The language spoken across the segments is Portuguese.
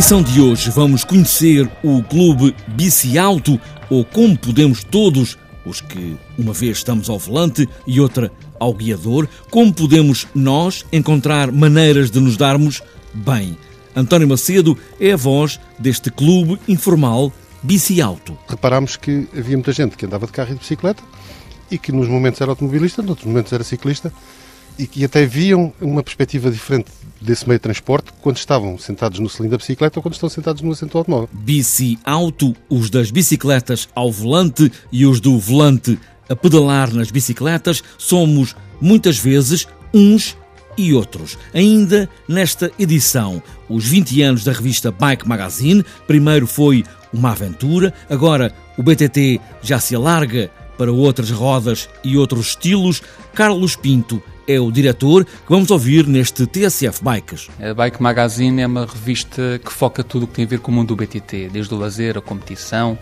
Edição de hoje vamos conhecer o Clube Bici Alto, ou como podemos todos, os que uma vez estamos ao volante e outra ao guiador, como podemos nós encontrar maneiras de nos darmos bem. António Macedo é a voz deste clube informal Bici Alto. Reparámos que havia muita gente que andava de carro e de bicicleta e que nos momentos era automobilista, noutros momentos era ciclista e que até viam uma perspectiva diferente desse meio de transporte quando estavam sentados no cilindro da bicicleta ou quando estão sentados no assento do automóvel. Bici Alto, os das bicicletas ao volante e os do volante a pedalar nas bicicletas, somos muitas vezes uns e outros. Ainda nesta edição, os 20 anos da revista Bike Magazine, primeiro foi uma aventura, agora o BTT já se alarga para outras rodas e outros estilos. Carlos Pinto é o diretor que vamos ouvir neste TSF Bikes. A Bike Magazine é uma revista que foca tudo o que tem a ver com o mundo do BTT, desde o lazer, a competição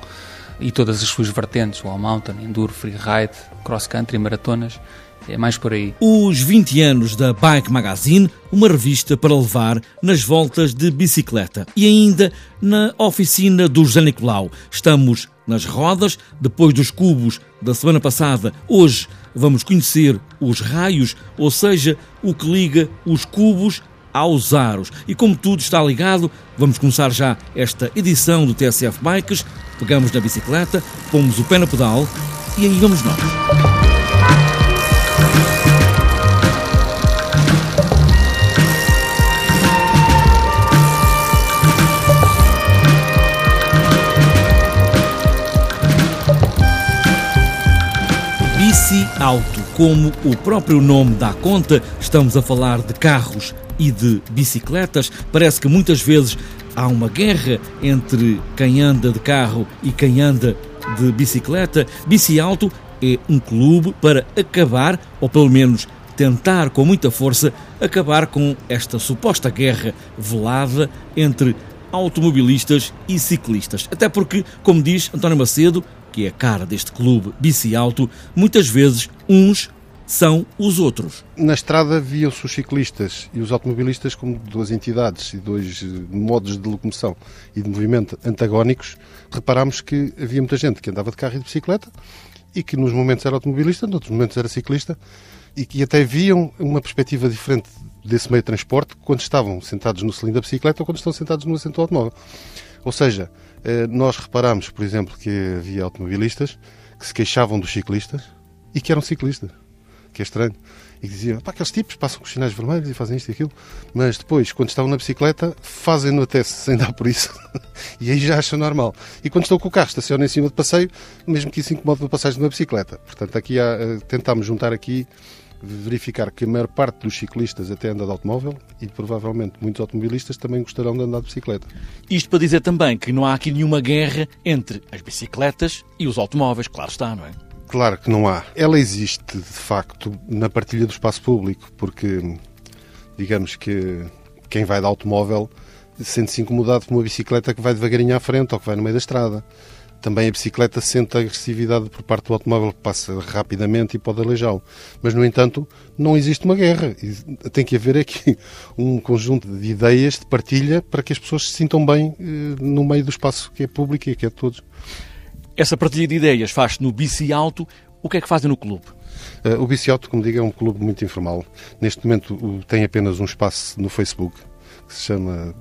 e todas as suas vertentes, o all mountain, enduro, freeride, cross country, maratonas. É mais por aí. Os 20 anos da Bike Magazine, uma revista para levar nas voltas de bicicleta. E ainda na oficina do José Nicolau. Estamos nas rodas, depois dos cubos da semana passada. Hoje vamos conhecer os raios, ou seja, o que liga os cubos aos aros. E como tudo está ligado, vamos começar já esta edição do TSF Bikes. Pegamos na bicicleta, pomos o pé no pedal e aí vamos nós. Bici Auto, como o próprio nome dá conta, estamos a falar de carros e de bicicletas. Parece que muitas vezes há uma guerra entre quem anda de carro e quem anda de bicicleta. Bici Auto é um clube para acabar, ou pelo menos tentar com muita força, acabar com esta suposta guerra velada entre automobilistas e ciclistas. Até porque, como diz António Macedo, que é a cara deste clube bici alto, muitas vezes uns são os outros. Na estrada viam-se os ciclistas e os automobilistas como duas entidades e dois eh, modos de locomoção e de movimento antagónicos. Reparámos que havia muita gente que andava de carro e de bicicleta e que nos momentos era automobilista, noutros momentos era ciclista e que até viam uma perspectiva diferente desse meio de transporte quando estavam sentados no cilindro da bicicleta ou quando estão sentados no assento do automóvel. Ou seja, nós reparamos, por exemplo, que havia automobilistas que se queixavam dos ciclistas e que eram ciclistas, que é estranho. E diziam, pá, aqueles tipos passam com os sinais vermelhos e fazem isto e aquilo, mas depois, quando estão na bicicleta, fazem-no até sem dar por isso. e aí já acham normal. E quando estão com o carro, estacionam em cima de passeio, mesmo que isso incomode a passagem de uma bicicleta. Portanto, aqui há, eh, tentámos juntar aqui verificar que a maior parte dos ciclistas até anda de automóvel e provavelmente muitos automobilistas também gostarão de andar de bicicleta. Isto para dizer também que não há aqui nenhuma guerra entre as bicicletas e os automóveis, claro está, não é? Claro que não há. Ela existe, de facto, na partilha do espaço público, porque digamos que quem vai de automóvel sente-se incomodado por uma bicicleta que vai devagarinho à frente ou que vai no meio da estrada. Também a bicicleta sente a agressividade por parte do automóvel, que passa rapidamente e pode aleijá-lo. Mas, no entanto, não existe uma guerra. Tem que haver aqui um conjunto de ideias de partilha para que as pessoas se sintam bem eh, no meio do espaço que é público e que é de todos. Essa partilha de ideias faz-se no Bici Alto. O que é que fazem no clube? Eh, o Bici Alto, como digo, é um clube muito informal. Neste momento tem apenas um espaço no Facebook que se chama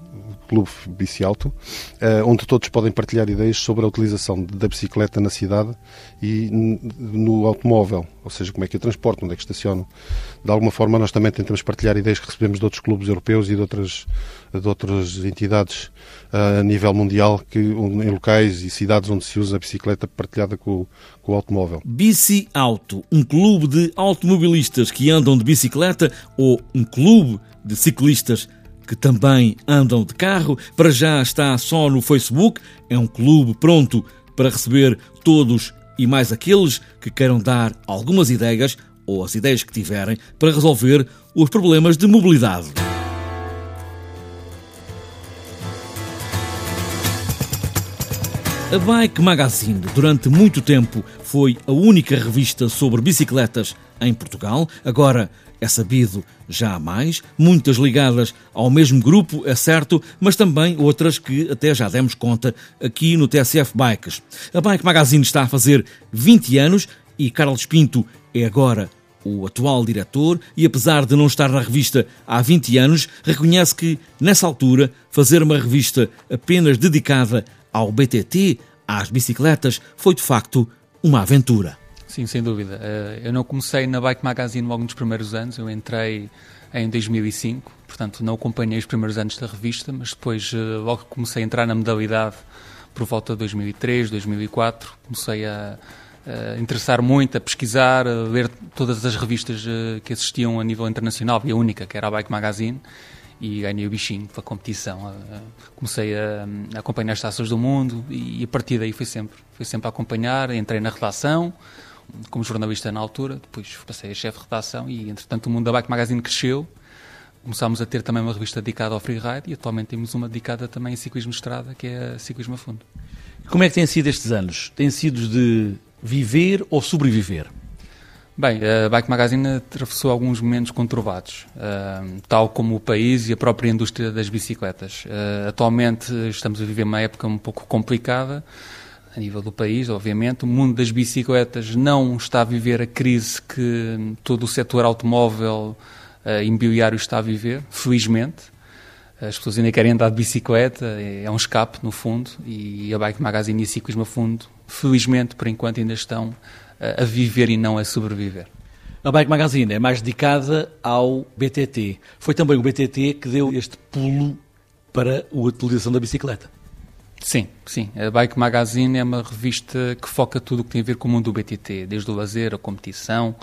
Clube Bici Alto, eh, onde todos podem partilhar ideias sobre a utilização da bicicleta na cidade e no automóvel, ou seja, como é que a transportam, onde é que estacionam. De alguma forma, nós também tentamos partilhar ideias que recebemos de outros clubes europeus e de outras, de outras entidades eh, a nível mundial, que, em locais e cidades onde se usa a bicicleta partilhada com, com o automóvel. Bici Auto, um clube de automobilistas que andam de bicicleta ou um clube de ciclistas que também andam de carro. Para já está só no Facebook. É um clube pronto para receber todos e mais aqueles que queiram dar algumas ideias ou as ideias que tiverem para resolver os problemas de mobilidade. A Bike Magazine, durante muito tempo, foi a única revista sobre bicicletas em Portugal. Agora é sabido já há mais, muitas ligadas ao mesmo grupo, é certo, mas também outras que até já demos conta aqui no TSF Bikes. A Bike Magazine está a fazer 20 anos e Carlos Pinto é agora o atual diretor, e apesar de não estar na revista há 20 anos, reconhece que, nessa altura, fazer uma revista apenas dedicada ao BTT, às bicicletas, foi de facto uma aventura. Sim, sem dúvida. Eh, eu não comecei na Bike Magazine logo nos primeiros anos, eu entrei em 2005, portanto não acompanhei os primeiros anos da revista, mas depois, eh, logo comecei a entrar na modalidade, por volta de 2003, 2004, comecei a, a interessar muito, a pesquisar, a ler todas as revistas eh, que existiam a nível internacional, e a única, que era a Bike Magazine, e ganhei o bichinho para a competição. Comecei a, a acompanhar as taças do mundo e a partir daí foi sempre, foi sempre a acompanhar, entrei na redação, como jornalista na altura, depois passei a chefe de redação e, entretanto, o mundo da Bike Magazine cresceu. Começámos a ter também uma revista dedicada ao freeride e atualmente temos uma dedicada também a ciclismo de estrada, que é a Ciclismo a Fundo. Como é que têm sido estes anos? Têm sido de viver ou sobreviver? Bem, a Bike Magazine atravessou alguns momentos conturbados, tal como o país e a própria indústria das bicicletas. Uh, atualmente estamos a viver uma época um pouco complicada, a nível do país, obviamente. O mundo das bicicletas não está a viver a crise que todo o setor automóvel uh, imobiliário está a viver, felizmente. As pessoas ainda querem andar de bicicleta, é, é um escape, no fundo, e a Bike Magazine e a Ciclismo a Fundo, felizmente, por enquanto, ainda estão uh, a viver e não a sobreviver. A Bike Magazine é mais dedicada ao BTT. Foi também o BTT que deu este pulo para a utilização da bicicleta. Sim, sim. A Bike Magazine é uma revista que foca tudo o que tem a ver com o mundo do BTT, desde o lazer, a competição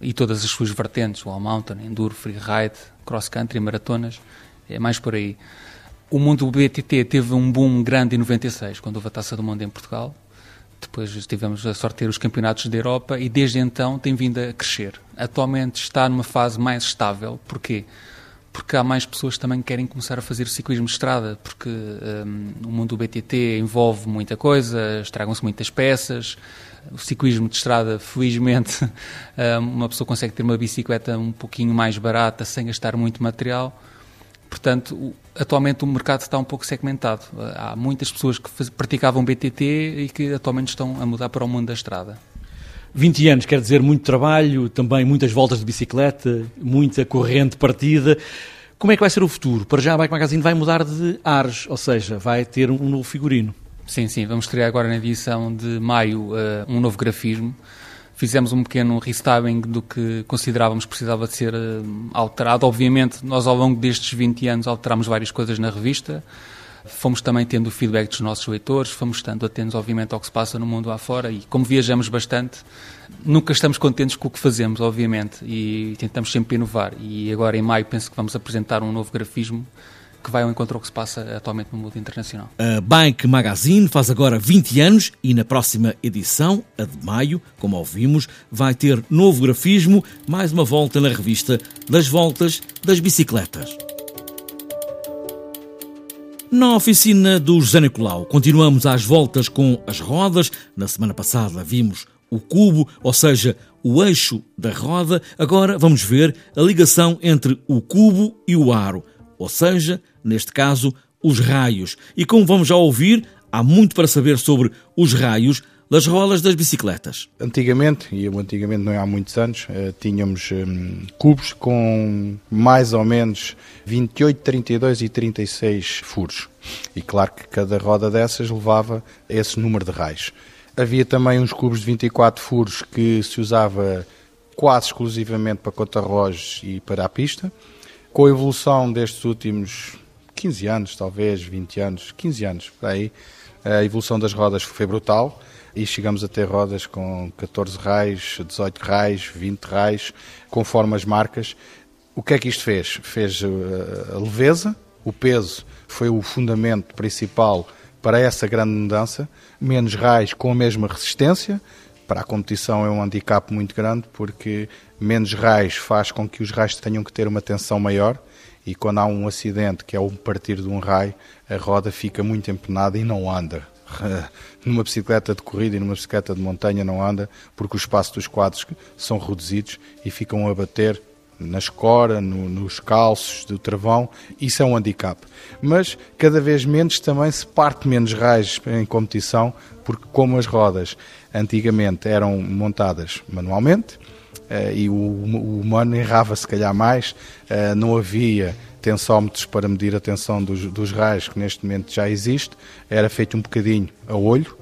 e todas as suas vertentes, o all mountain, enduro, freeride, cross country, maratonas, é mais por aí. O mundo do BTT teve um boom grande em 96, quando houve a Taça do Mundo em Portugal. Depois tivemos a sorte de ter os campeonatos da Europa e desde então tem vindo a crescer. Atualmente está numa fase mais estável. Porquê? porque há mais pessoas que também querem começar a fazer ciclismo de estrada, porque um, o mundo do BTT envolve muita coisa, estragam-se muitas peças. O ciclismo de estrada, felizmente, hum, uma pessoa consegue ter uma bicicleta um pouquinho mais barata, sem gastar muito material. Portanto, atualmente o mercado está um pouco segmentado. Há muitas pessoas que praticavam BTT e que atualmente estão a mudar para o mundo da estrada. 20 anos quer dizer muito trabalho, também muitas voltas de bicicleta, muita corrente partida. Como é que vai ser o futuro? Para já a Bike Magazine vai mudar de ares, ou seja, vai ter um novo figurino. Sim, sim, vamos estrear agora na edição de maio uh, um novo grafismo. Fizemos um pequeno restyling do que considerávamos que precisava de ser uh, alterado. Obviamente, nós ao longo destes 20 anos alterámos várias coisas na revista. Fomos também tendo o feedback dos nossos leitores, fomos estando atentos, obviamente, ao que se passa no mundo lá fora e, como viajamos bastante, nunca estamos contentes com o que fazemos, obviamente, e tentamos sempre inovar. E agora, em maio, penso que vamos apresentar um novo grafismo que vai ao encontro ao que se passa atualmente no mundo internacional. A Bike Magazine faz agora 20 anos e na próxima edição, a de maio, como ouvimos, vai ter novo grafismo, mais uma volta na revista das voltas das bicicletas. Na oficina do José Nicolau, continuamos às voltas com as rodas. Na semana passada vimos o cubo, ou seja, o eixo da roda. Agora vamos ver a ligação entre o cubo e o aro, ou seja, neste caso, os raios. E como vamos já ouvir, há muito para saber sobre os raios das rodas das bicicletas. Antigamente, e antigamente não é há muitos anos, eh, tínhamos hum, cubos com mais ou menos 28, 32 e 36 furos. E claro que cada roda dessas levava esse número de raios. Havia também uns cubos de 24 furos que se usava quase exclusivamente para contra-relógios e para a pista. Com a evolução destes últimos 15 anos, talvez 20 anos, 15 anos, por aí, a evolução das rodas foi brutal e chegamos a ter rodas com 14 raios, 18 raios, 20 raios, conforme as marcas. O que é que isto fez? Fez eh, a leveza, o peso foi o fundamento principal para essa grande mudança, menos raios com a mesma resistência. Para a competição é um handicap muito grande porque menos raios faz com que os raios tenham que ter uma tensão maior e quando há um acidente que é o partir de um raio, a roda fica muito empenada e não anda numa bicicleta de corrida e numa bicicleta de montanha não anda, porque o espaço dos quadros são reduzidos e ficam a bater na escora, no, nos calços do travão, isso é um handicap. Mas cada vez menos também se parte menos raios em competição, porque como as rodas antigamente eram montadas manualmente, e o, o humano errava se calhar mais, uh, não havia tensómetros para medir a tensão dos, dos raios, que neste momento já existe, era feito um bocadinho a olho,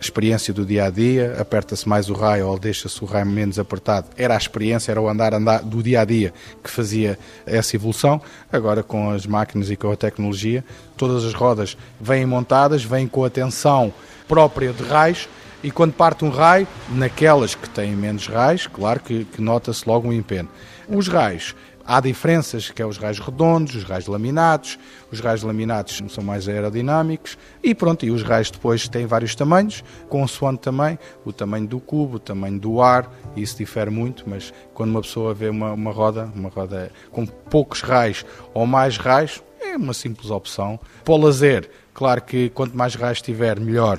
experiência do dia a dia, aperta-se mais o raio ou deixa-se o raio menos apertado. Era a experiência, era o andar, andar do dia a dia que fazia essa evolução. Agora, com as máquinas e com a tecnologia, todas as rodas vêm montadas, vêm com a tensão própria de raios. E quando parte um raio, naquelas que têm menos raios, claro que, que nota-se logo um empenho. Os raios Há diferenças, que é os raios redondos, os raios laminados. Os raios laminados são mais aerodinâmicos e pronto, e os raios depois têm vários tamanhos, consoante também o tamanho do cubo, o tamanho do ar, isso difere muito, mas quando uma pessoa vê uma, uma roda, uma roda com poucos raios ou mais raios, é uma simples opção. Para o lazer, claro que quanto mais raios tiver, melhor,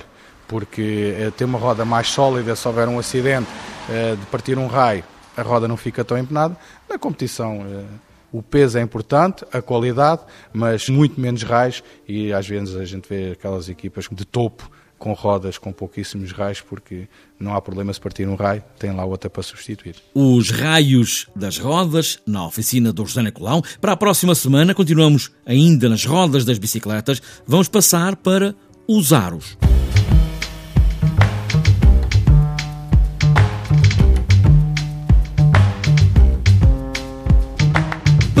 porque eh, ter uma roda mais sólida, se houver um acidente eh, de partir um raio, a roda não fica tão empenada. Na competição, eh, o peso é importante, a qualidade, mas muito menos raios e às vezes a gente vê aquelas equipas de topo com rodas com pouquíssimos raios, porque não há problema se partir um raio, tem lá outra para substituir. Os raios das rodas na oficina do José Nicolau. Para a próxima semana, continuamos ainda nas rodas das bicicletas, vamos passar para os aros.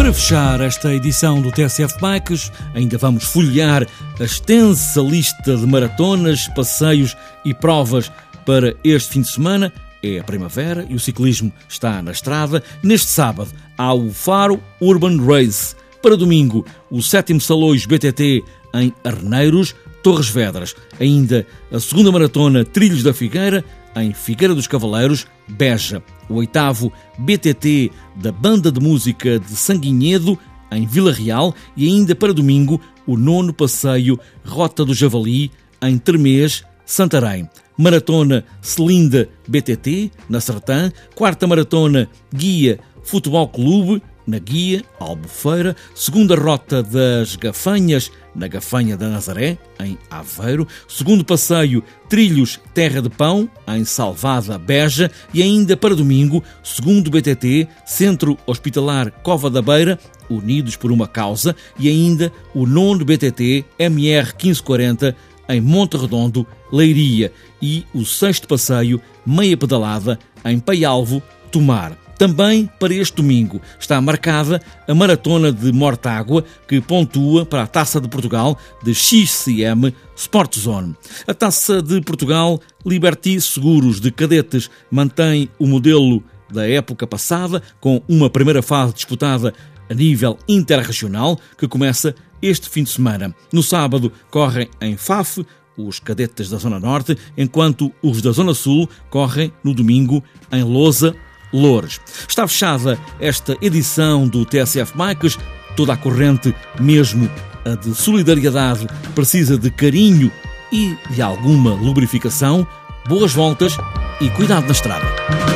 Para fechar esta edição do TSF Bikes, ainda vamos folhear a extensa lista de maratonas, passeios e provas para este fim de semana. É a primavera e o ciclismo está na estrada. Neste sábado há o Faro Urban Race. Para domingo, o sétimo Salões BTT em Arneiros, Torres Vedras. Ainda a segunda maratona Trilhos da Figueira, em Figueira dos Cavaleiros, Beja. O oitavo BTT da Banda de Música de Sanguinhedo, em Vila Real. E ainda para domingo, o nono passeio Rota do Javali, em Termês, Santarém. Maratona Celinda BTT, na Sertã. Quarta Maratona Guia Futebol Clube, na Guia, Albufeira, segunda rota das Gafanhas, na Gafanha da Nazaré, em Aveiro, segundo passeio Trilhos Terra de Pão, em Salvada, Beja, e ainda para domingo, segundo BTT, Centro Hospitalar Cova da Beira, Unidos por uma Causa, e ainda o nono BTT MR 1540, em Monte Redondo, Leiria, e o sexto passeio Meia Pedalada, em Paialvo, Tomar. Também para este domingo está marcada a Maratona de Mortágua, que pontua para a Taça de Portugal de XCM Sport Zone. A Taça de Portugal Liberty Seguros de Cadetes mantém o modelo da época passada, com uma primeira fase disputada a nível interregional, que começa este fim de semana. No sábado correm em Faf os cadetes da Zona Norte, enquanto os da Zona Sul correm no domingo em Lousa Loures. Está fechada esta edição do TSF Bikes, toda a corrente, mesmo a de solidariedade, precisa de carinho e de alguma lubrificação. Boas voltas e cuidado na estrada.